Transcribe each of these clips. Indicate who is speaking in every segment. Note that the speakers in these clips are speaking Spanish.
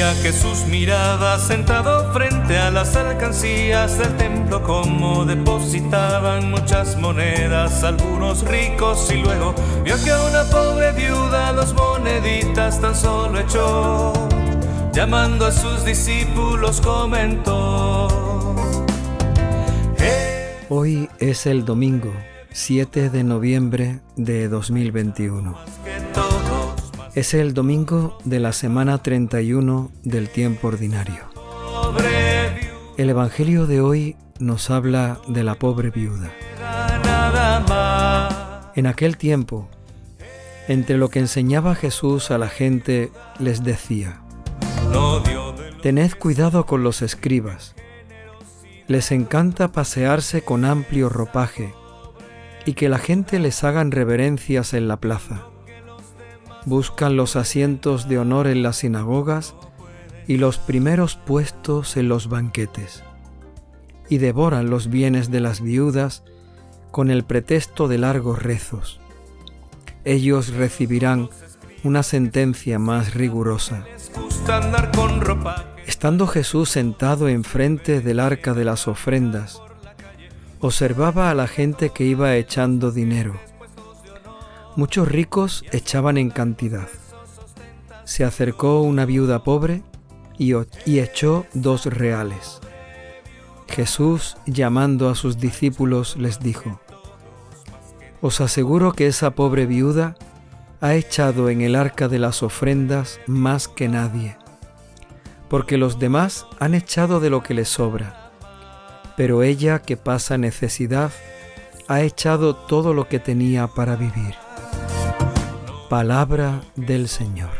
Speaker 1: día Jesús miraba sentado frente a las alcancías del templo como depositaban muchas monedas algunos ricos y luego vio que a una pobre viuda dos moneditas tan solo echó. Llamando a sus discípulos comentó.
Speaker 2: Hoy es el domingo 7 de noviembre de 2021. Es el domingo de la semana 31 del tiempo ordinario. El Evangelio de hoy nos habla de la pobre viuda. En aquel tiempo, entre lo que enseñaba Jesús a la gente, les decía, Tened cuidado con los escribas. Les encanta pasearse con amplio ropaje y que la gente les hagan reverencias en la plaza buscan los asientos de honor en las sinagogas y los primeros puestos en los banquetes, y devoran los bienes de las viudas con el pretexto de largos rezos. Ellos recibirán una sentencia más rigurosa. Estando Jesús sentado enfrente del arca de las ofrendas, observaba a la gente que iba echando dinero Muchos ricos echaban en cantidad. Se acercó una viuda pobre y, echó dos reales. Jesús, llamando a sus discípulos, les dijo, Os aseguro que esa pobre viuda ha echado en el arca de las ofrendas más que nadie, porque los demás han echado de lo que les sobra, pero ella que pasa necesidad ha echado todo lo que tenía para vivir. Palabra del Señor.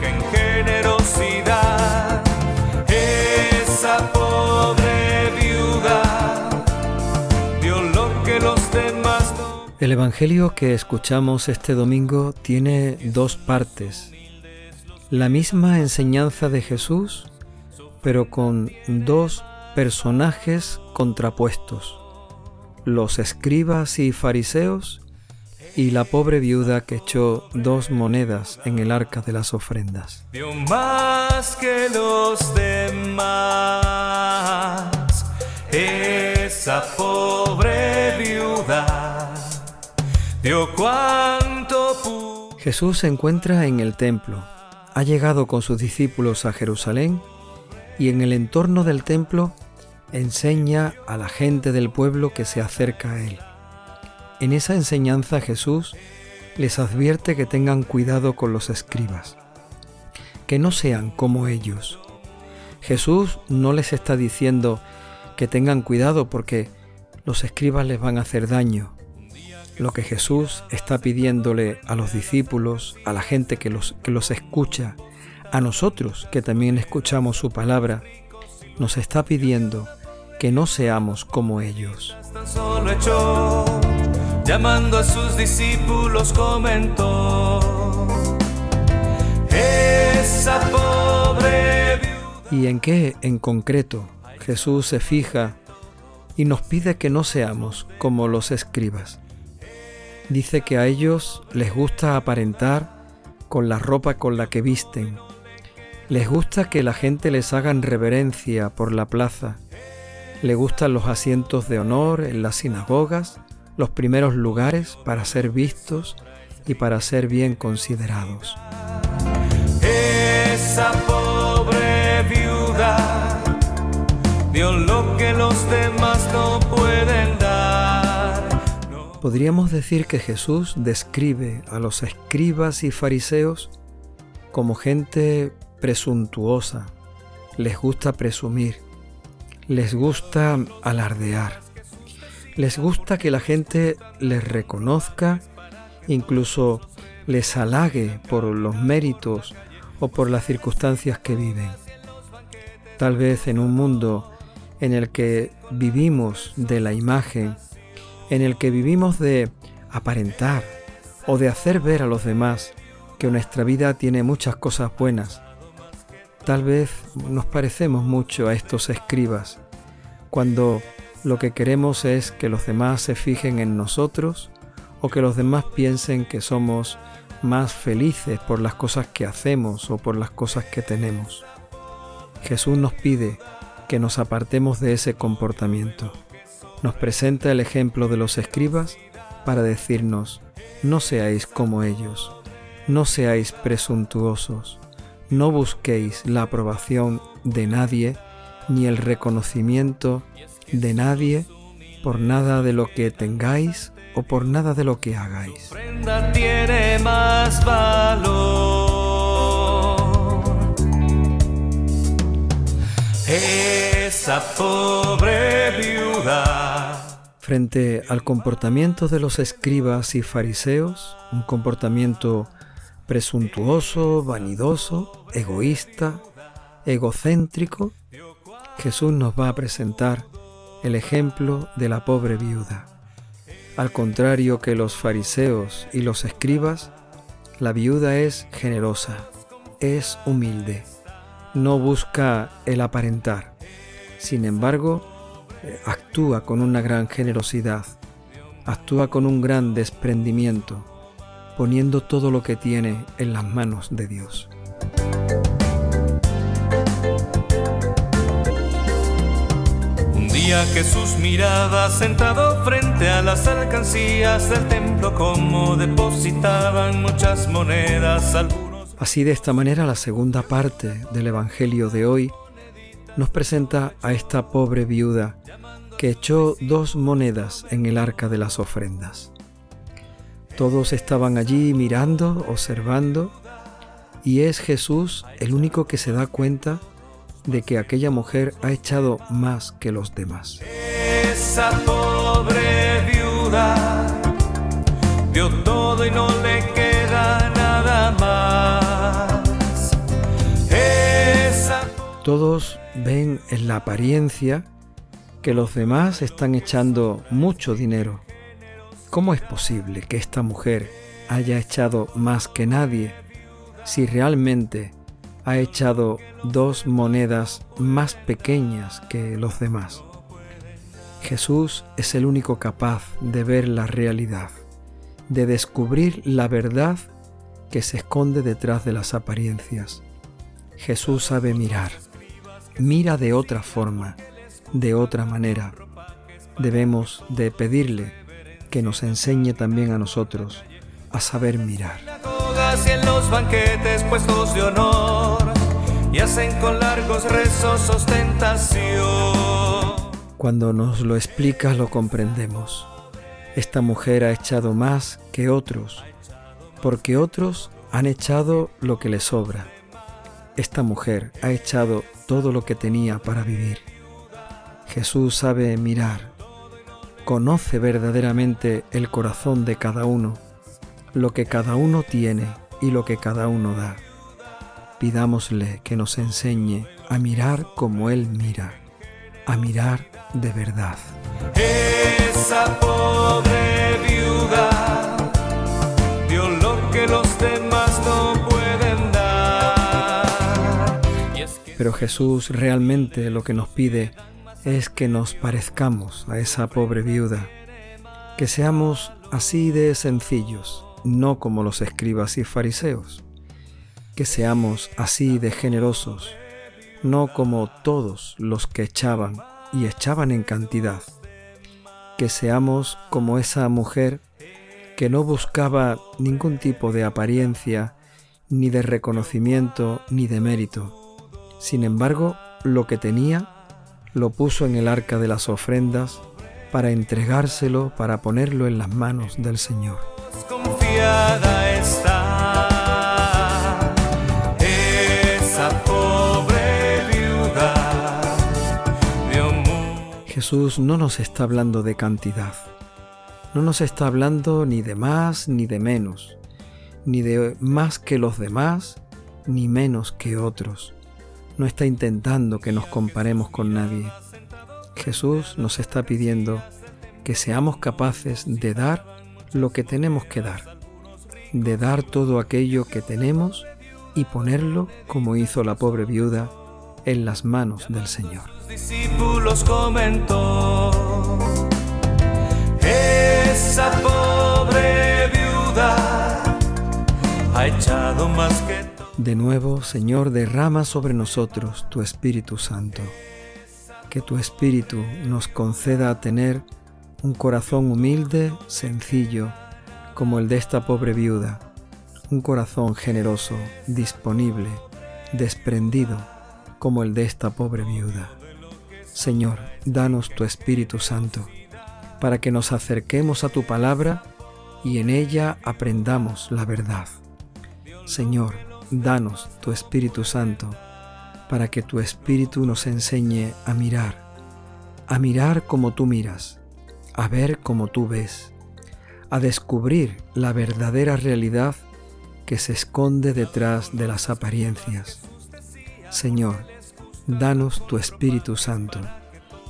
Speaker 1: en generosidad, esa pobre viuda dio lo que los demás
Speaker 2: El Evangelio que escuchamos este domingo tiene dos partes. La misma enseñanza de Jesús, pero con dos personajes contrapuestos, los escribas y fariseos y la pobre viuda que echó dos monedas en el arca de las ofrendas.
Speaker 1: Dio más que los demás, esa pobre viuda dio cuanto
Speaker 2: Jesús se encuentra en el templo, ha llegado con sus discípulos a Jerusalén y en el entorno del templo enseña a la gente del pueblo que se acerca a él. En esa enseñanza Jesús les advierte que tengan cuidado con los escribas, que no sean como ellos. Jesús no les está diciendo que tengan cuidado porque los escribas les van a hacer daño. Lo que Jesús está pidiéndole a los discípulos, a la gente que los, que los escucha, a nosotros que también escuchamos su palabra, nos está pidiendo que no seamos como ellos
Speaker 1: llamando a sus discípulos comentó, esa pobre
Speaker 2: ¿Y en qué en concreto Jesús se fija y nos pide que no seamos como los escribas? Dice que a ellos les gusta aparentar con la ropa con la que visten. Les gusta que la gente les hagan reverencia por la plaza. Le gustan los asientos de honor en las sinagogas los primeros lugares para ser vistos y para ser bien considerados.
Speaker 1: Esa pobre viuda dio lo que los demás no pueden dar.
Speaker 2: Podríamos decir que Jesús describe a los escribas y fariseos como gente presuntuosa, les gusta presumir, les gusta alardear les gusta que la gente les reconozca, incluso les halague por los méritos o por las circunstancias que viven. Tal vez en un mundo en el que vivimos de la imagen, en el que vivimos de aparentar o de hacer ver a los demás que nuestra vida tiene muchas cosas buenas, tal vez nos parecemos mucho a estos escribas cuando lo que queremos es que los demás se fijen en nosotros o que los demás piensen que somos más felices por las cosas que hacemos o por las cosas que tenemos. Jesús nos pide que nos apartemos de ese comportamiento. Nos presenta el ejemplo de los escribas para decirnos, no seáis como ellos, no seáis presuntuosos, no busquéis la aprobación de nadie ni el reconocimiento de nadie por nada de lo que tengáis o por nada de lo que hagáis.
Speaker 1: tiene más valor. Esa pobre viuda.
Speaker 2: Frente al comportamiento de los escribas y fariseos, un comportamiento presuntuoso, vanidoso, egoísta, egocéntrico, Jesús nos va a presentar el ejemplo de la pobre viuda. Al contrario que los fariseos y los escribas, la viuda es generosa, es humilde, no busca el aparentar. Sin embargo, actúa con una gran generosidad, actúa con un gran desprendimiento, poniendo todo lo que tiene en las manos de Dios.
Speaker 1: Miraba sentado frente a las alcancías del templo como depositaban muchas monedas. Algunos...
Speaker 2: Así de esta manera la segunda parte del Evangelio de hoy nos presenta a esta pobre viuda que echó dos monedas en el arca de las ofrendas. Todos estaban allí mirando, observando, y es Jesús el único que se da cuenta de que aquella mujer ha echado más que los demás.
Speaker 1: Esa pobre viuda dio todo y no le queda nada más.
Speaker 2: Todos ven en la apariencia que los demás están echando mucho dinero. ¿Cómo es posible que esta mujer haya echado más que nadie si realmente ha echado dos monedas más pequeñas que los demás. Jesús es el único capaz de ver la realidad, de descubrir la verdad que se esconde detrás de las apariencias. Jesús sabe mirar, mira de otra forma, de otra manera. Debemos de pedirle que nos enseñe también a nosotros a saber mirar
Speaker 1: y en los banquetes puestos de honor y hacen con largos rezos ostentación.
Speaker 2: Cuando nos lo explicas lo comprendemos. Esta mujer ha echado más que otros, porque otros han echado lo que le sobra. Esta mujer ha echado todo lo que tenía para vivir. Jesús sabe mirar, conoce verdaderamente el corazón de cada uno, lo que cada uno tiene y lo que cada uno da. Pidámosle que nos enseñe a mirar como Él mira, a mirar de verdad.
Speaker 1: Esa pobre viuda dio lo que los demás no pueden dar.
Speaker 2: Pero Jesús realmente lo que nos pide es que nos parezcamos a esa pobre viuda, que seamos así de sencillos, no como los escribas y fariseos, que seamos así de generosos, no como todos los que echaban y echaban en cantidad, que seamos como esa mujer que no buscaba ningún tipo de apariencia, ni de reconocimiento, ni de mérito. Sin embargo, lo que tenía lo puso en el arca de las ofrendas para entregárselo, para ponerlo en las manos del Señor Jesús no nos está hablando de cantidad, no nos está hablando ni de más ni de menos, ni de más que los demás, ni menos que otros. No está intentando que nos comparemos con nadie. Jesús nos está pidiendo que seamos capaces de dar lo que tenemos que dar de dar todo aquello que tenemos y ponerlo, como hizo la pobre viuda, en las manos del Señor.
Speaker 1: discípulos comentó, esa pobre viuda ha echado más que.
Speaker 2: De nuevo, Señor, derrama sobre nosotros tu Espíritu Santo. Que tu Espíritu nos conceda a tener un corazón humilde, sencillo, como el de esta pobre viuda, un corazón generoso, disponible, desprendido, como el de esta pobre viuda. Señor, danos tu Espíritu Santo, para que nos acerquemos a tu palabra y en ella aprendamos la verdad. Señor, danos tu Espíritu Santo, para que tu Espíritu nos enseñe a mirar, a mirar como tú miras, a ver como tú ves, a descubrir la verdadera realidad que se esconde detrás de las apariencias. Señor, danos tu Espíritu Santo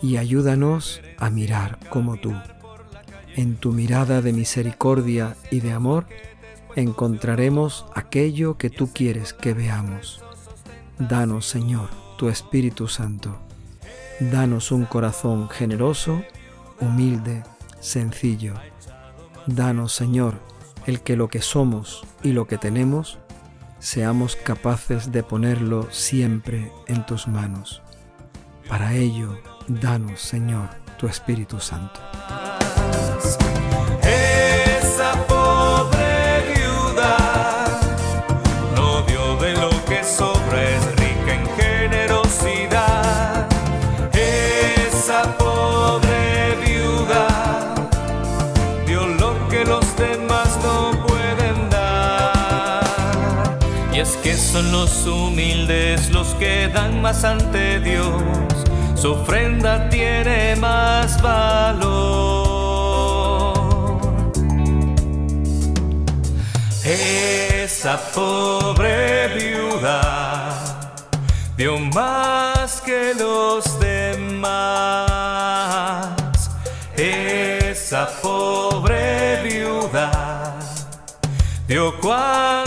Speaker 2: y ayúdanos a mirar como tú. En tu mirada de misericordia y de amor encontraremos aquello que tú quieres que veamos. Danos, Señor, tu Espíritu Santo. Danos un corazón generoso humilde, sencillo. Danos, Señor, el que lo que somos y lo que tenemos, seamos capaces de ponerlo siempre en tus manos. Para ello, danos, Señor, tu Espíritu Santo.
Speaker 1: Son los humildes los que dan más ante Dios, su ofrenda tiene más valor. Esa pobre viuda dio más que los demás. Esa pobre viuda dio pudo